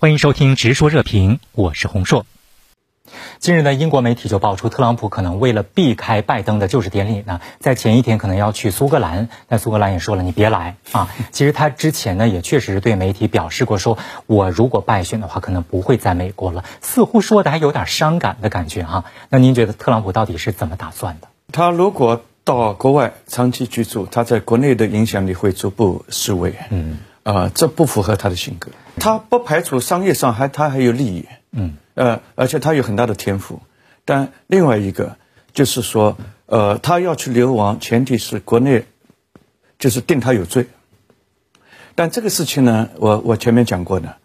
欢迎收听《直说热评》，我是洪硕。近日呢，英国媒体就爆出，特朗普可能为了避开拜登的就职典礼呢，在前一天可能要去苏格兰。但苏格兰也说了，你别来啊。其实他之前呢，也确实对媒体表示过，说我如果败选的话，可能不会在美国了。似乎说的还有点伤感的感觉哈。那您觉得特朗普到底是怎么打算的？他如果到国外长期居住，他在国内的影响力会逐步失位。嗯。啊，这不符合他的性格。他不排除商业上还他还有利益，嗯，呃，而且他有很大的天赋。但另外一个就是说，呃，他要去流亡，前提是国内就是定他有罪。但这个事情呢，我我前面讲过的，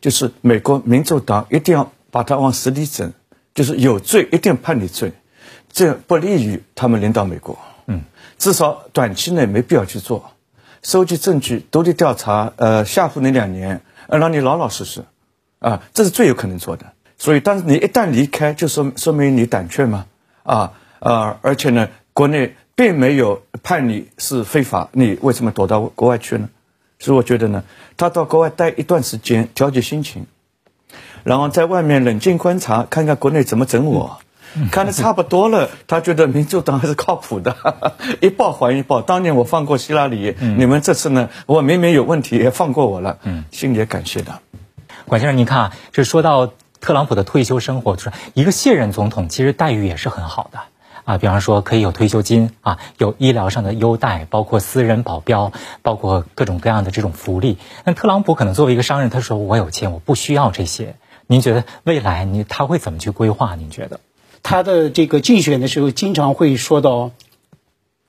就是美国民主党一定要把他往死里整，就是有罪一定判你罪，这不利于他们领导美国。嗯，至少短期内没必要去做。收集证据、独立调查，呃，吓唬你两年，呃，让你老老实实，啊，这是最有可能做的。所以，但是你一旦离开，就说说明你胆怯嘛，啊，呃，而且呢，国内并没有判你是非法，你为什么躲到国外去呢？所以我觉得呢，他到国外待一段时间，调节心情，然后在外面冷静观察，看看国内怎么整我。看的差不多了，他觉得民主党还是靠谱的，一报还一报。当年我放过希拉里，你们这次呢？我明明有问题也放过我了，嗯心里也感谢的。管先生，您看啊，这说到特朗普的退休生活，就是一个卸任总统，其实待遇也是很好的啊。比方说可以有退休金啊，有医疗上的优待，包括私人保镖，包括各种各样的这种福利。那特朗普可能作为一个商人，他说我有钱，我不需要这些。您觉得未来你他会怎么去规划？您觉得？他的这个竞选的时候，经常会说到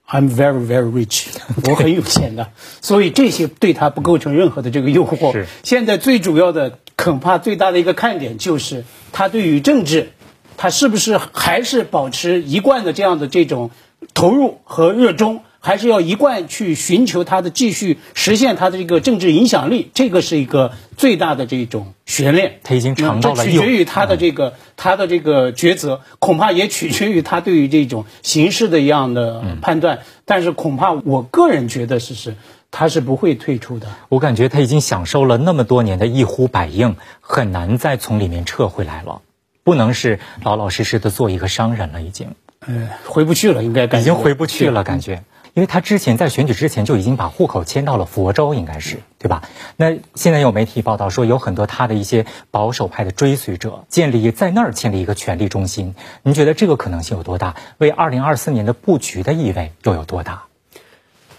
，“I'm very very rich”，我很有钱的，所以这些对他不构成任何的这个诱惑。是。现在最主要的，恐怕最大的一个看点就是他对于政治，他是不是还是保持一贯的这样的这种投入和热衷。还是要一贯去寻求他的继续实现他的这个政治影响力，这个是一个最大的这种悬念。他已经尝到了，取决于他的这个他的这个抉择，恐怕也取决于他对于这种形势的一样的判断。但是恐怕我个人觉得是是，他是不会退出的。我感觉他已经享受了那么多年的一呼百应，很难再从里面撤回来了。不能是老老实实的做一个商人了，已经，嗯，回不去了，应该已经回不去了，感觉。因为他之前在选举之前就已经把户口迁到了佛州，应该是对吧？那现在有媒体报道说，有很多他的一些保守派的追随者建立在那儿建立一个权力中心。您觉得这个可能性有多大？为二零二四年的布局的意味又有多大？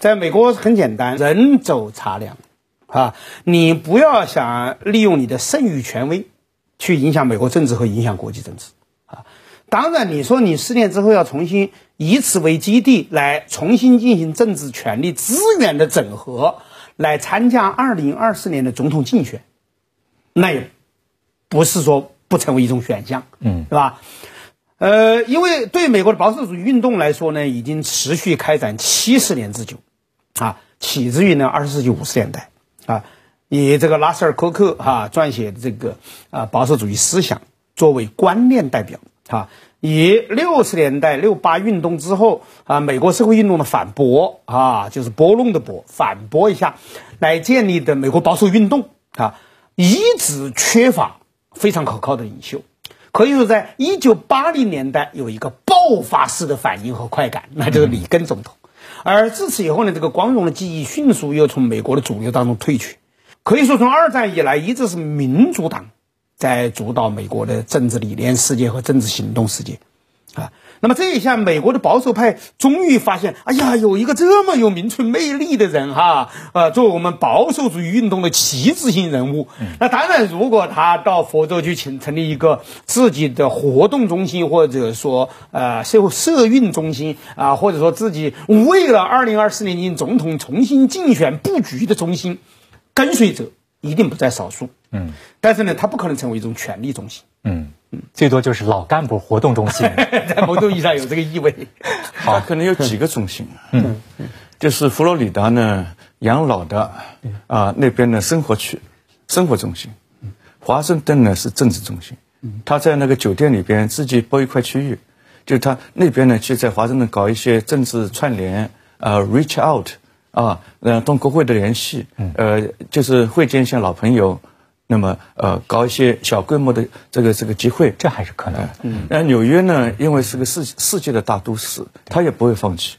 在美国很简单，人走茶凉，啊，你不要想利用你的剩余权威去影响美国政治和影响国际政治。当然，你说你四年之后要重新以此为基地来重新进行政治权力资源的整合，来参加二零二四年的总统竞选，那也不是说不成为一种选项，嗯，是吧？呃，因为对美国的保守主义运动来说呢，已经持续开展七十年之久，啊，起自于呢二十世纪五十年代，啊，以这个拉塞尔·科克哈撰写的这个啊保守主义思想作为观念代表。啊，以六十年代六八运动之后啊，美国社会运动的反驳啊，就是拨弄的驳，反驳一下，来建立的美国保守运动啊，一直缺乏非常可靠的领袖，可以说，在一九八零年代有一个爆发式的反应和快感，那就是里根总统，而自此以后呢，这个光荣的记忆迅速又从美国的主流当中退去，可以说从二战以来一直是民主党。在主导美国的政治理念世界和政治行动世界，啊，那么这一下，美国的保守派终于发现，哎呀，有一个这么有民族魅力的人哈，呃，作为我们保守主义运动的旗帜性人物。那当然，如果他到佛州去成成立一个自己的活动中心，或者说呃社社运中心啊，或者说自己为了二零二四年总统重新竞选布局的中心，跟随者。一定不在少数，嗯，但是呢，它不可能成为一种权力中心，嗯。嗯，最多就是老干部活动中心，在某种意义上有这个意味。好，可能有几个中心，嗯，就是佛罗里达呢，养老的啊那边的生活区，生活中心，华盛顿呢是政治中心，他在那个酒店里边自己包一块区域，就他那边呢去在华盛顿搞一些政治串联，呃，reach out。啊，呃，同国会的联系，呃，就是会见一些老朋友，那么呃搞一些小规模的这个这个集会，这还是可能。嗯，那纽约呢，因为是个世世界的大都市，他也不会放弃。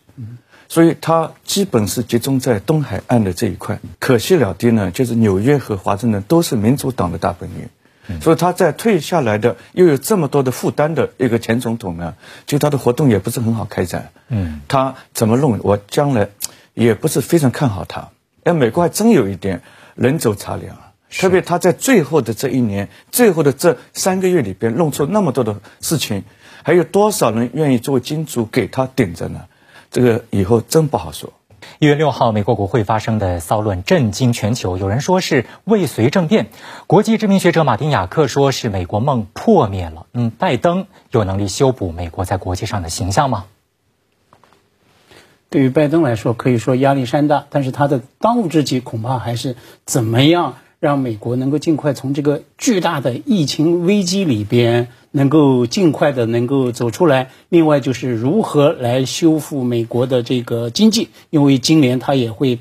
所以它基本是集中在东海岸的这一块。可惜了的呢，就是纽约和华盛顿都是民主党的大本营，所以他在退下来的又有这么多的负担的一个前总统呢，就他的活动也不是很好开展。嗯，他怎么弄？我将来也不是非常看好他。哎，美国还真有一点人走茶凉啊，特别他在最后的这一年、最后的这三个月里边弄出那么多的事情，还有多少人愿意作为金主给他顶着呢？这个以后真不好说。一月六号，美国国会发生的骚乱震惊全球，有人说是未遂政变，国际知名学者马丁·雅克说是美国梦破灭了。嗯，拜登有能力修补美国在国际上的形象吗？对于拜登来说，可以说压力山大，但是他的当务之急恐怕还是怎么样让美国能够尽快从这个巨大的疫情危机里边。能够尽快的能够走出来。另外就是如何来修复美国的这个经济，因为今年它也会，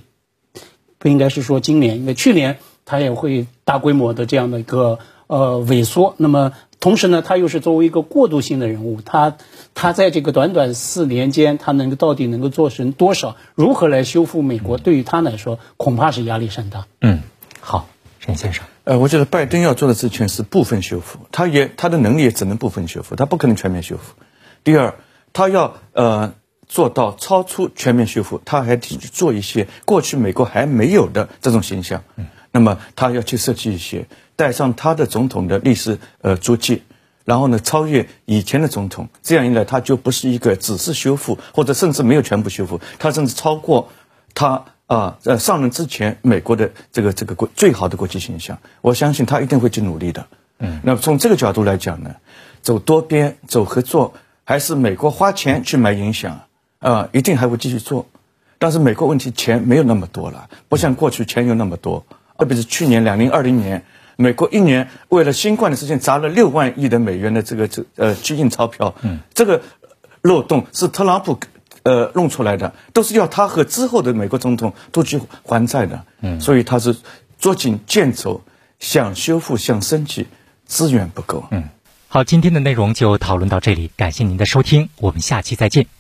不应该是说今年，因为去年它也会大规模的这样的一个呃萎缩。那么同时呢，它又是作为一个过渡性的人物，他他在这个短短四年间，他能够到底能够做成多少？如何来修复美国？对于他来说，恐怕是压力山大。嗯，好，陈先生。呃，我觉得拜登要做的事情是部分修复，他也他的能力也只能部分修复，他不可能全面修复。第二，他要呃做到超出全面修复，他还得去做一些过去美国还没有的这种形象。嗯，那么他要去设计一些，带上他的总统的历史呃足迹，然后呢超越以前的总统，这样一来他就不是一个只是修复，或者甚至没有全部修复，他甚至超过他。啊，在上任之前，美国的这个这个国最好的国际形象，我相信他一定会去努力的。嗯，那从这个角度来讲呢，走多边、走合作，还是美国花钱去买影响啊，一定还会继续做。但是美国问题钱没有那么多了，不像过去钱有那么多。特别是去年两零二零年，美国一年为了新冠的事情砸了六万亿的美元的这个这呃去印钞票，嗯，这个漏洞是特朗普。呃，弄出来的都是要他和之后的美国总统都去还债的，嗯，所以他是捉襟见肘，想修复，想升级，资源不够，嗯。好，今天的内容就讨论到这里，感谢您的收听，我们下期再见。